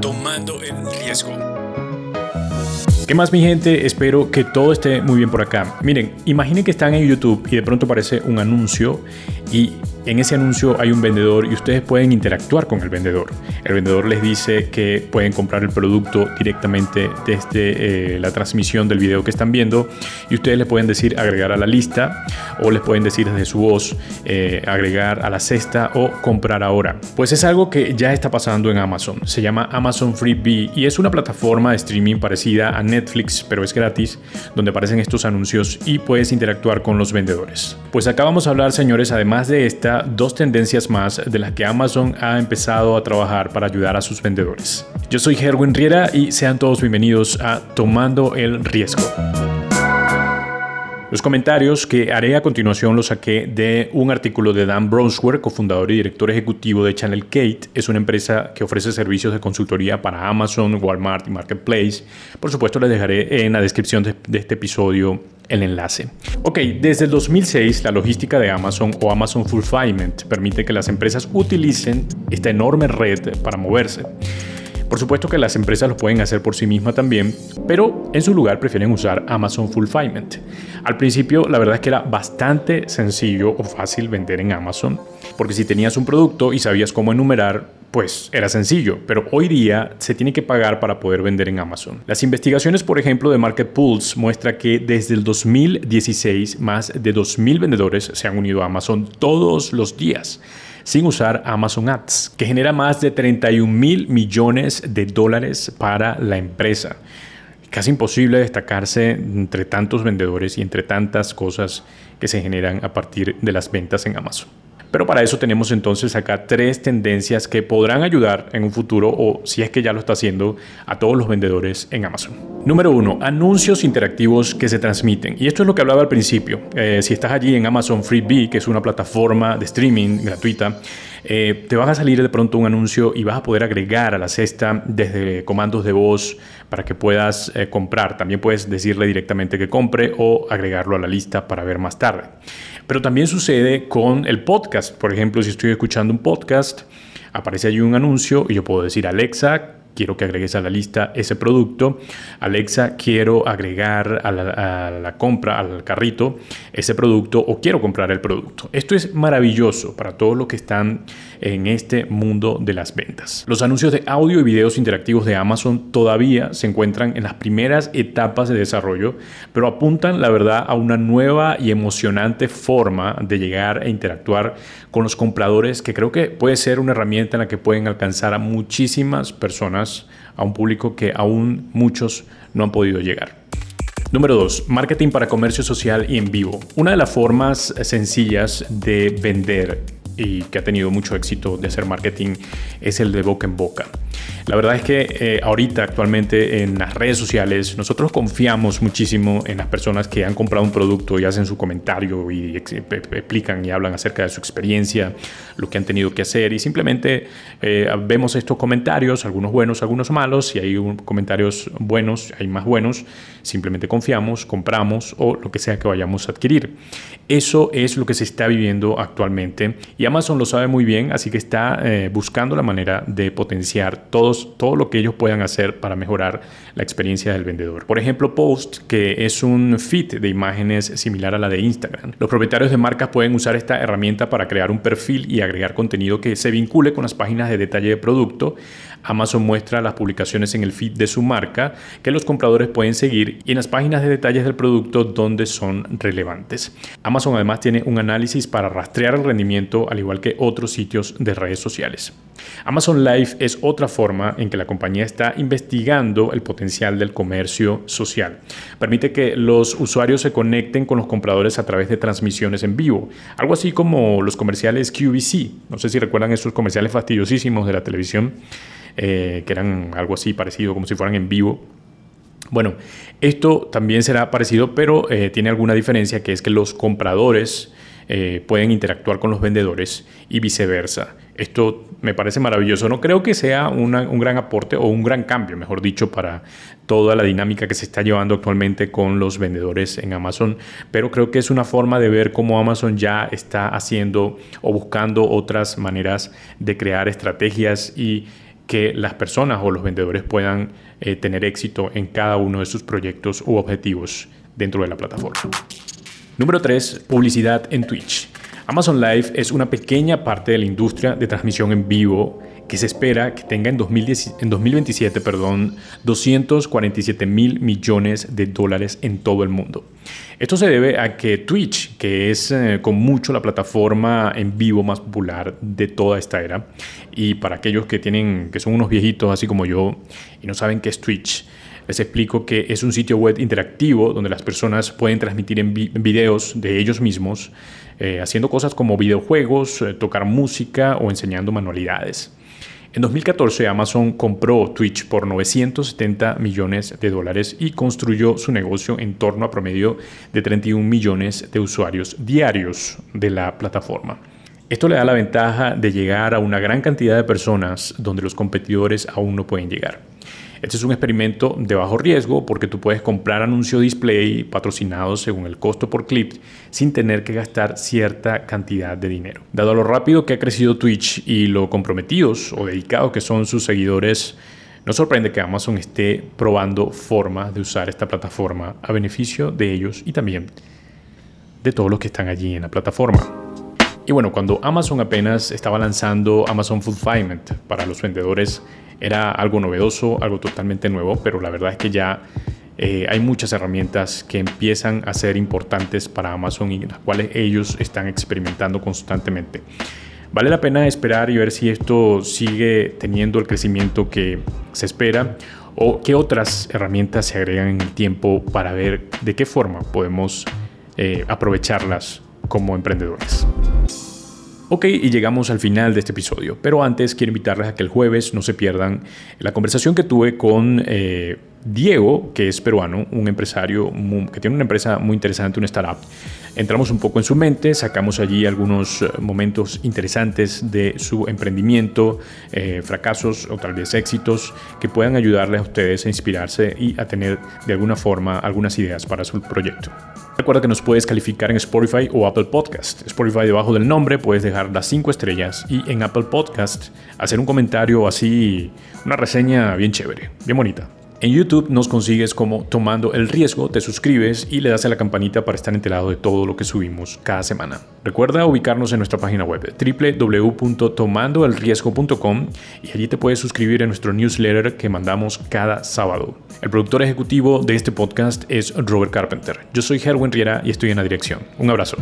tomando el riesgo. ¿Qué más mi gente? Espero que todo esté muy bien por acá. Miren, imaginen que están en YouTube y de pronto aparece un anuncio y en ese anuncio hay un vendedor y ustedes pueden interactuar con el vendedor. El vendedor les dice que pueden comprar el producto directamente desde eh, la transmisión del video que están viendo y ustedes le pueden decir agregar a la lista o les pueden decir desde su voz eh, agregar a la cesta o comprar ahora. Pues es algo que ya está pasando en Amazon. Se llama Amazon Freebie y es una plataforma de streaming parecida a Netflix, pero es gratis, donde aparecen estos anuncios y puedes interactuar con los vendedores. Pues acá vamos a hablar, señores, además de esta dos tendencias más de las que Amazon ha empezado a trabajar para ayudar a sus vendedores. Yo soy Herwin Riera y sean todos bienvenidos a Tomando el Riesgo. Los comentarios que haré a continuación los saqué de un artículo de Dan Brownsware, cofundador y director ejecutivo de Channel Kate. Es una empresa que ofrece servicios de consultoría para Amazon, Walmart y Marketplace. Por supuesto, les dejaré en la descripción de, de este episodio el enlace. Ok, desde el 2006 la logística de Amazon o Amazon Fulfillment permite que las empresas utilicen esta enorme red para moverse. Por supuesto que las empresas lo pueden hacer por sí mismas también, pero en su lugar prefieren usar Amazon Fulfillment. Al principio la verdad es que era bastante sencillo o fácil vender en Amazon, porque si tenías un producto y sabías cómo enumerar, pues era sencillo, pero hoy día se tiene que pagar para poder vender en Amazon. Las investigaciones, por ejemplo, de Market Pulse muestra que desde el 2016 más de 2.000 vendedores se han unido a Amazon todos los días sin usar Amazon Ads, que genera más de 31 mil millones de dólares para la empresa. Casi imposible destacarse entre tantos vendedores y entre tantas cosas que se generan a partir de las ventas en Amazon. Pero para eso tenemos entonces acá tres tendencias que podrán ayudar en un futuro o si es que ya lo está haciendo a todos los vendedores en Amazon. Número uno, anuncios interactivos que se transmiten. Y esto es lo que hablaba al principio. Eh, si estás allí en Amazon Freebie, que es una plataforma de streaming gratuita, eh, te va a salir de pronto un anuncio y vas a poder agregar a la cesta desde comandos de voz para que puedas eh, comprar. También puedes decirle directamente que compre o agregarlo a la lista para ver más tarde. Pero también sucede con el podcast. Por ejemplo, si estoy escuchando un podcast, aparece allí un anuncio y yo puedo decir, Alexa, quiero que agregues a la lista ese producto. Alexa, quiero agregar a la, compra, al carrito, ese producto o quiero comprar el producto. Esto es maravilloso para todos los que están en este mundo de las ventas. Los anuncios de audio y videos interactivos de Amazon todavía se encuentran en las primeras etapas de desarrollo, pero apuntan, la verdad, a una nueva y emocionante forma de llegar e interactuar con los compradores que creo que puede ser una herramienta en la que pueden alcanzar a muchísimas personas a un público que aún muchos no han podido llegar. Número 2. Marketing para comercio social y en vivo. Una de las formas sencillas de vender y que ha tenido mucho éxito de hacer marketing es el de boca en boca. La verdad es que eh, ahorita actualmente en las redes sociales nosotros confiamos muchísimo en las personas que han comprado un producto y hacen su comentario y explican y hablan acerca de su experiencia, lo que han tenido que hacer y simplemente eh, vemos estos comentarios, algunos buenos, algunos malos, y hay comentarios buenos, hay más buenos, simplemente confiamos, compramos o lo que sea que vayamos a adquirir. Eso es lo que se está viviendo actualmente y Amazon lo sabe muy bien, así que está eh, buscando la manera de potenciar todos todo lo que ellos puedan hacer para mejorar la experiencia del vendedor. Por ejemplo, Post, que es un feed de imágenes similar a la de Instagram. Los propietarios de marcas pueden usar esta herramienta para crear un perfil y agregar contenido que se vincule con las páginas de detalle de producto. Amazon muestra las publicaciones en el feed de su marca que los compradores pueden seguir y en las páginas de detalles del producto donde son relevantes. Amazon además tiene un análisis para rastrear el rendimiento al igual que otros sitios de redes sociales. Amazon Live es otra forma en que la compañía está investigando el potencial del comercio social. Permite que los usuarios se conecten con los compradores a través de transmisiones en vivo, algo así como los comerciales QVC. No sé si recuerdan esos comerciales fastidiosísimos de la televisión, eh, que eran algo así parecido, como si fueran en vivo. Bueno, esto también será parecido, pero eh, tiene alguna diferencia, que es que los compradores eh, pueden interactuar con los vendedores y viceversa. Esto me parece maravilloso. No creo que sea un gran aporte o un gran cambio, mejor dicho, para toda la dinámica que se está llevando actualmente con los vendedores en Amazon, pero creo que es una forma de ver cómo Amazon ya está haciendo o buscando otras maneras de crear estrategias y que las personas o los vendedores puedan eh, tener éxito en cada uno de sus proyectos u objetivos dentro de la plataforma. Número 3. Publicidad en Twitch. Amazon Live es una pequeña parte de la industria de transmisión en vivo que se espera que tenga en, 2027 perdón, 247 mil millones de dólares en todo el mundo. Esto se debe a que Twitch, que es eh, con mucho la plataforma en vivo más popular de toda esta era, y para aquellos que tienen, que son unos viejitos así como yo y no saben qué es Twitch, les explico que es un sitio web interactivo donde las personas pueden transmitir en, videos de ellos mismos, eh, haciendo cosas como videojuegos, eh, tocar música o enseñando manualidades. En 2014 Amazon compró Twitch por 970 millones de dólares y construyó su negocio en torno a promedio de 31 millones de usuarios diarios de la plataforma. Esto le da la ventaja de llegar a una gran cantidad de personas donde los competidores aún no pueden llegar. Este es un experimento de bajo riesgo porque tú puedes comprar anuncio display patrocinados según el costo por clip sin tener que gastar cierta cantidad de dinero. Dado lo rápido que ha crecido Twitch y lo comprometidos o dedicados que son sus seguidores, no sorprende que Amazon esté probando formas de usar esta plataforma a beneficio de ellos y también de todos los que están allí en la plataforma. Y bueno, cuando Amazon apenas estaba lanzando Amazon Fulfillment para los vendedores, era algo novedoso, algo totalmente nuevo, pero la verdad es que ya eh, hay muchas herramientas que empiezan a ser importantes para Amazon y las cuales ellos están experimentando constantemente. Vale la pena esperar y ver si esto sigue teniendo el crecimiento que se espera o qué otras herramientas se agregan en el tiempo para ver de qué forma podemos eh, aprovecharlas como emprendedores. Ok, y llegamos al final de este episodio, pero antes quiero invitarles a que el jueves no se pierdan la conversación que tuve con eh, Diego, que es peruano, un empresario que tiene una empresa muy interesante, una startup. Entramos un poco en su mente, sacamos allí algunos eh, momentos interesantes de su emprendimiento, eh, fracasos o tal vez éxitos que puedan ayudarles a ustedes a inspirarse y a tener de alguna forma algunas ideas para su proyecto. Recuerda que nos puedes calificar en Spotify o Apple Podcast. Spotify debajo del nombre puedes dejar las 5 estrellas y en Apple Podcast hacer un comentario así, una reseña bien chévere, bien bonita. En YouTube nos consigues como Tomando el Riesgo, te suscribes y le das a la campanita para estar enterado de todo lo que subimos cada semana. Recuerda ubicarnos en nuestra página web www.tomandoelriesgo.com y allí te puedes suscribir a nuestro newsletter que mandamos cada sábado. El productor ejecutivo de este podcast es Robert Carpenter. Yo soy Herwin Riera y estoy en la dirección. Un abrazo.